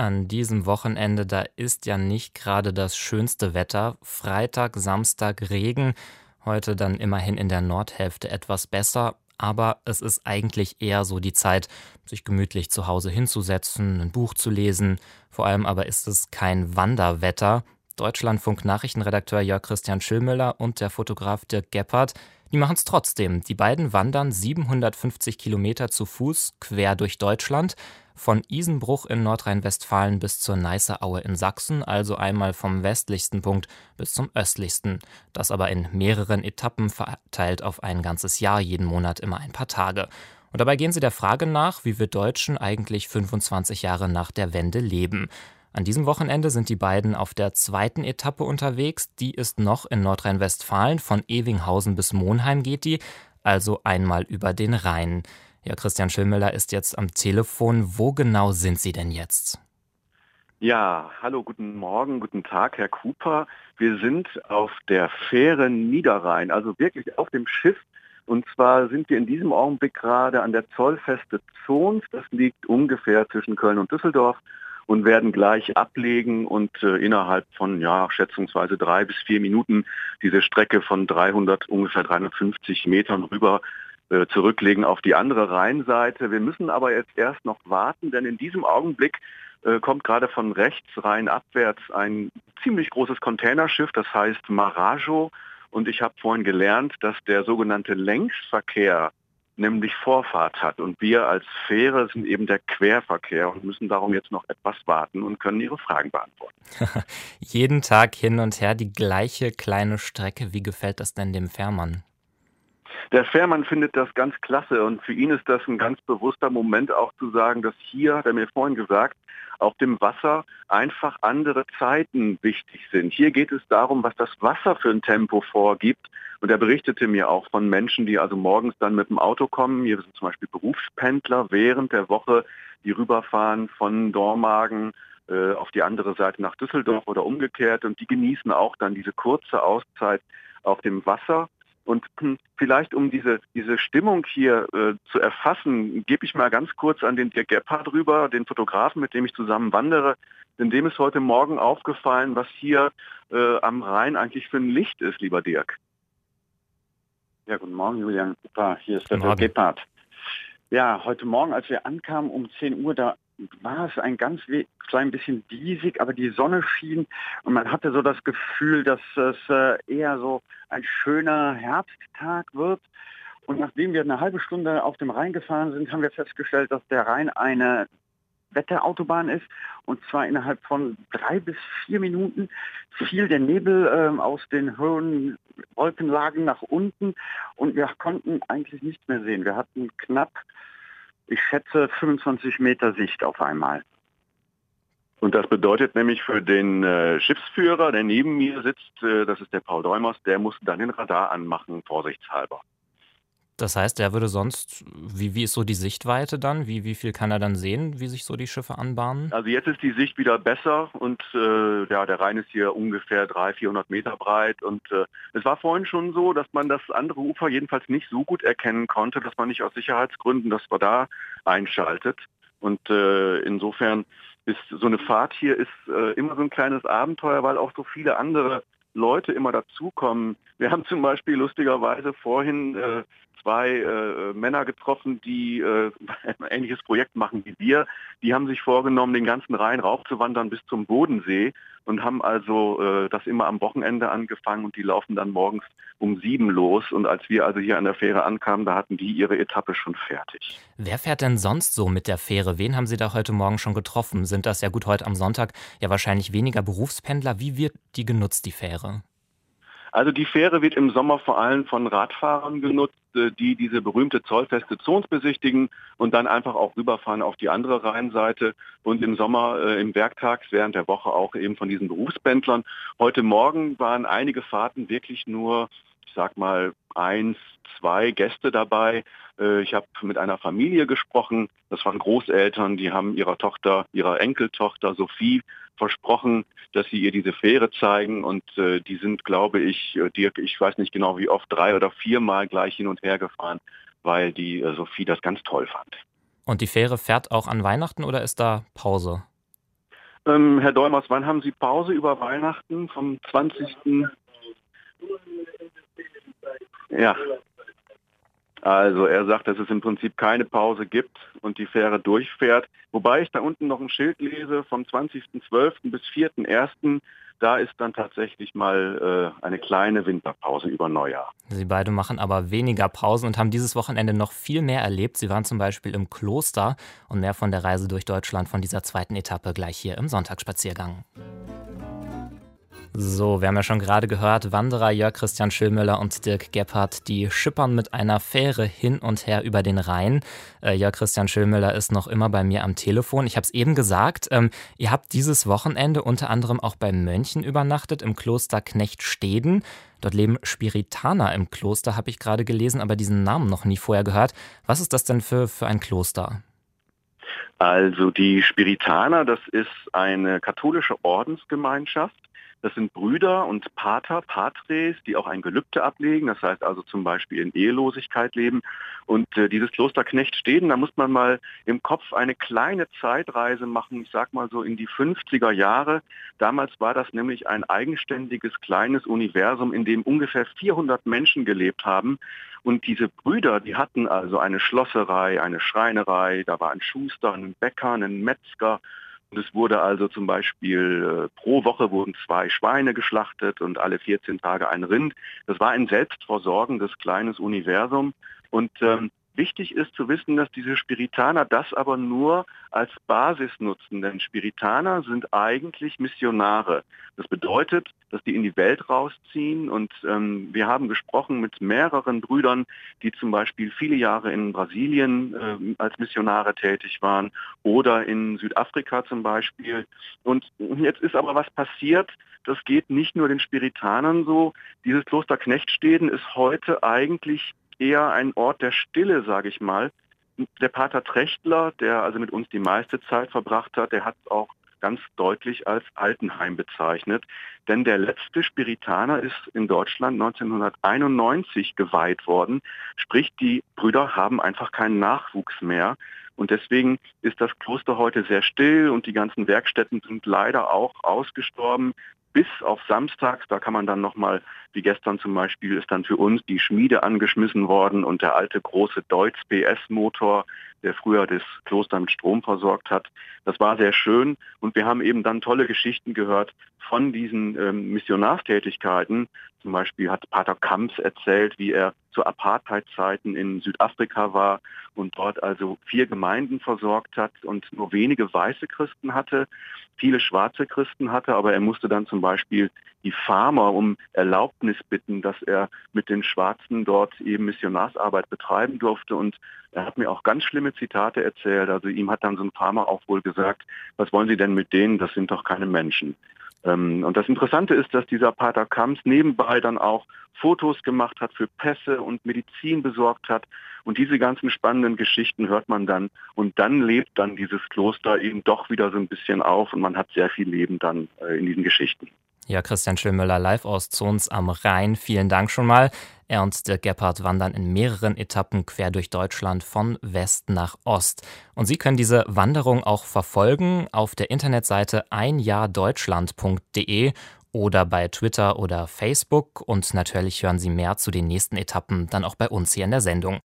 An diesem Wochenende, da ist ja nicht gerade das schönste Wetter. Freitag, Samstag Regen, heute dann immerhin in der Nordhälfte etwas besser, aber es ist eigentlich eher so die Zeit, sich gemütlich zu Hause hinzusetzen, ein Buch zu lesen. Vor allem aber ist es kein Wanderwetter. Deutschlandfunk Nachrichtenredakteur Jörg Christian Schillmüller und der Fotograf Dirk Gebhardt, die machen es trotzdem. Die beiden wandern 750 Kilometer zu Fuß quer durch Deutschland von Isenbruch in Nordrhein-Westfalen bis zur Neiße Aue in Sachsen, also einmal vom westlichsten Punkt bis zum östlichsten. Das aber in mehreren Etappen verteilt auf ein ganzes Jahr, jeden Monat immer ein paar Tage. Und dabei gehen sie der Frage nach, wie wir Deutschen eigentlich 25 Jahre nach der Wende leben. An diesem Wochenende sind die beiden auf der zweiten Etappe unterwegs. Die ist noch in Nordrhein-Westfalen. Von Evinghausen bis Monheim geht die, also einmal über den Rhein. Ja, Christian Schillmüller ist jetzt am Telefon. Wo genau sind Sie denn jetzt? Ja, hallo, guten Morgen, guten Tag, Herr Cooper. Wir sind auf der Fähre Niederrhein, also wirklich auf dem Schiff. Und zwar sind wir in diesem Augenblick gerade an der Zollfeste Zons. Das liegt ungefähr zwischen Köln und Düsseldorf und werden gleich ablegen und äh, innerhalb von ja schätzungsweise drei bis vier Minuten diese Strecke von 300 ungefähr 350 Metern rüber zurücklegen auf die andere Rheinseite. Wir müssen aber jetzt erst noch warten, denn in diesem Augenblick äh, kommt gerade von rechts rein abwärts ein ziemlich großes Containerschiff, das heißt Marajo. Und ich habe vorhin gelernt, dass der sogenannte Längsverkehr nämlich Vorfahrt hat. Und wir als Fähre sind eben der Querverkehr und müssen darum jetzt noch etwas warten und können Ihre Fragen beantworten. Jeden Tag hin und her die gleiche kleine Strecke. Wie gefällt das denn dem Fährmann? Der Fährmann findet das ganz klasse und für ihn ist das ein ganz bewusster Moment auch zu sagen, dass hier, hat er mir vorhin gesagt, auf dem Wasser einfach andere Zeiten wichtig sind. Hier geht es darum, was das Wasser für ein Tempo vorgibt. Und er berichtete mir auch von Menschen, die also morgens dann mit dem Auto kommen. Hier sind zum Beispiel Berufspendler während der Woche, die rüberfahren von Dormagen äh, auf die andere Seite nach Düsseldorf oder umgekehrt. Und die genießen auch dann diese kurze Auszeit auf dem Wasser. Und hm, vielleicht um diese, diese Stimmung hier äh, zu erfassen, gebe ich mal ganz kurz an den Dirk Gebhardt rüber, den Fotografen, mit dem ich zusammen wandere. Denn dem ist heute Morgen aufgefallen, was hier äh, am Rhein eigentlich für ein Licht ist, lieber Dirk. Ja, guten Morgen, Julian. Hier ist der Dirk Gebhardt. Ja, heute Morgen, als wir ankamen um 10 Uhr, da war es ein ganz klein bisschen diesig, aber die Sonne schien und man hatte so das Gefühl, dass es äh, eher so ein schöner Herbsttag wird. Und nachdem wir eine halbe Stunde auf dem Rhein gefahren sind, haben wir festgestellt, dass der Rhein eine Wetterautobahn ist. Und zwar innerhalb von drei bis vier Minuten fiel der Nebel äh, aus den hohen Wolkenlagen nach unten und wir konnten eigentlich nichts mehr sehen. Wir hatten knapp ich schätze 25 Meter Sicht auf einmal. Und das bedeutet nämlich für den äh, Schiffsführer, der neben mir sitzt, äh, das ist der Paul Däumers, der muss dann den Radar anmachen, vorsichtshalber. Das heißt, er würde sonst, wie, wie ist so die Sichtweite dann? Wie, wie viel kann er dann sehen, wie sich so die Schiffe anbahnen? Also jetzt ist die Sicht wieder besser und äh, ja, der Rhein ist hier ungefähr 300, 400 Meter breit und äh, es war vorhin schon so, dass man das andere Ufer jedenfalls nicht so gut erkennen konnte, dass man nicht aus Sicherheitsgründen das Radar einschaltet. Und äh, insofern ist so eine Fahrt hier ist äh, immer so ein kleines Abenteuer, weil auch so viele andere Leute immer dazukommen. Wir haben zum Beispiel lustigerweise vorhin äh, zwei äh, Männer getroffen, die äh, ein ähnliches Projekt machen wie wir. Die haben sich vorgenommen, den ganzen Rhein raufzuwandern bis zum Bodensee und haben also äh, das immer am Wochenende angefangen und die laufen dann morgens um sieben los. Und als wir also hier an der Fähre ankamen, da hatten die ihre Etappe schon fertig. Wer fährt denn sonst so mit der Fähre? Wen haben Sie da heute Morgen schon getroffen? Sind das ja gut heute am Sonntag ja wahrscheinlich weniger Berufspendler? Wie wird die genutzt, die Fähre? Also die Fähre wird im Sommer vor allem von Radfahrern genutzt, äh, die diese berühmte zollfeste Zons besichtigen und dann einfach auch rüberfahren auf die andere Rheinseite und im Sommer äh, im Werktags während der Woche auch eben von diesen Berufspendlern. Heute Morgen waren einige Fahrten wirklich nur, ich sag mal, eins, zwei Gäste dabei. Äh, ich habe mit einer Familie gesprochen, das waren Großeltern, die haben ihrer Tochter, ihrer Enkeltochter Sophie versprochen, dass sie ihr diese Fähre zeigen und äh, die sind, glaube ich, äh, Dirk, ich weiß nicht genau wie oft, drei oder viermal gleich hin und her gefahren, weil die Sophie das ganz toll fand. Und die Fähre fährt auch an Weihnachten oder ist da Pause? Ähm, Herr Dolmers, wann haben Sie Pause über Weihnachten? Vom 20. Ja. Also er sagt, dass es im Prinzip keine Pause gibt und die Fähre durchfährt. Wobei ich da unten noch ein Schild lese vom 20.12. bis 4.1. Da ist dann tatsächlich mal äh, eine kleine Winterpause über Neujahr. Sie beide machen aber weniger Pausen und haben dieses Wochenende noch viel mehr erlebt. Sie waren zum Beispiel im Kloster und mehr von der Reise durch Deutschland von dieser zweiten Etappe gleich hier im Sonntagsspaziergang. So, wir haben ja schon gerade gehört, Wanderer Jörg Christian Schillmüller und Dirk Gebhardt, die schippern mit einer Fähre hin und her über den Rhein. Äh, Jörg Christian Schillmüller ist noch immer bei mir am Telefon. Ich habe es eben gesagt, ähm, ihr habt dieses Wochenende unter anderem auch bei Mönchen übernachtet im Kloster Knechtsteden. Dort leben Spiritaner im Kloster, habe ich gerade gelesen, aber diesen Namen noch nie vorher gehört. Was ist das denn für, für ein Kloster? Also die Spiritaner, das ist eine katholische Ordensgemeinschaft das sind Brüder und Pater, Patres, die auch ein Gelübde ablegen, das heißt also zum Beispiel in Ehelosigkeit leben. Und äh, dieses Kloster Knechtsteden, da muss man mal im Kopf eine kleine Zeitreise machen, ich sag mal so in die 50er Jahre. Damals war das nämlich ein eigenständiges kleines Universum, in dem ungefähr 400 Menschen gelebt haben. Und diese Brüder, die hatten also eine Schlosserei, eine Schreinerei, da war ein Schuster, ein Bäcker, ein Metzger es wurde also zum Beispiel äh, pro Woche wurden zwei Schweine geschlachtet und alle 14 Tage ein Rind. Das war ein selbstversorgendes kleines Universum. Und ähm, Wichtig ist zu wissen, dass diese Spiritaner das aber nur als Basis nutzen, denn Spiritaner sind eigentlich Missionare. Das bedeutet, dass die in die Welt rausziehen und ähm, wir haben gesprochen mit mehreren Brüdern, die zum Beispiel viele Jahre in Brasilien äh, als Missionare tätig waren oder in Südafrika zum Beispiel. Und jetzt ist aber was passiert, das geht nicht nur den Spiritanern so. Dieses Kloster Knechtsteden ist heute eigentlich eher ein Ort der Stille, sage ich mal. Der Pater Trechtler, der also mit uns die meiste Zeit verbracht hat, der hat es auch ganz deutlich als Altenheim bezeichnet. Denn der letzte Spiritaner ist in Deutschland 1991 geweiht worden. Sprich, die Brüder haben einfach keinen Nachwuchs mehr. Und deswegen ist das Kloster heute sehr still und die ganzen Werkstätten sind leider auch ausgestorben bis auf Samstag, da kann man dann nochmal, wie gestern zum Beispiel, ist dann für uns die Schmiede angeschmissen worden und der alte große Deutz PS-Motor, der früher das Kloster mit Strom versorgt hat. Das war sehr schön und wir haben eben dann tolle Geschichten gehört von diesen ähm, Missionarstätigkeiten. Zum Beispiel hat Pater Kamps erzählt, wie er zu Apartheidzeiten in Südafrika war und dort also vier Gemeinden versorgt hat und nur wenige weiße Christen hatte, viele schwarze Christen hatte, aber er musste dann zum Beispiel die Farmer um Erlaubnis bitten, dass er mit den Schwarzen dort eben Missionarsarbeit betreiben durfte und er hat mir auch ganz schlimme Zitate erzählt. Also ihm hat dann so ein Farmer auch wohl gesagt, was wollen Sie denn mit denen? Das sind doch keine Menschen. Ähm, und das Interessante ist, dass dieser Pater Kamps nebenbei dann auch Fotos gemacht hat für Pässe und Medizin besorgt hat. Und diese ganzen spannenden Geschichten hört man dann. Und dann lebt dann dieses Kloster eben doch wieder so ein bisschen auf und man hat sehr viel Leben dann äh, in diesen Geschichten. Ja, Christian Schillmüller live aus Zons am Rhein. Vielen Dank schon mal. Er und Dirk Gebhardt wandern in mehreren Etappen quer durch Deutschland von West nach Ost. Und Sie können diese Wanderung auch verfolgen auf der Internetseite einjahrdeutschland.de oder bei Twitter oder Facebook. Und natürlich hören Sie mehr zu den nächsten Etappen dann auch bei uns hier in der Sendung.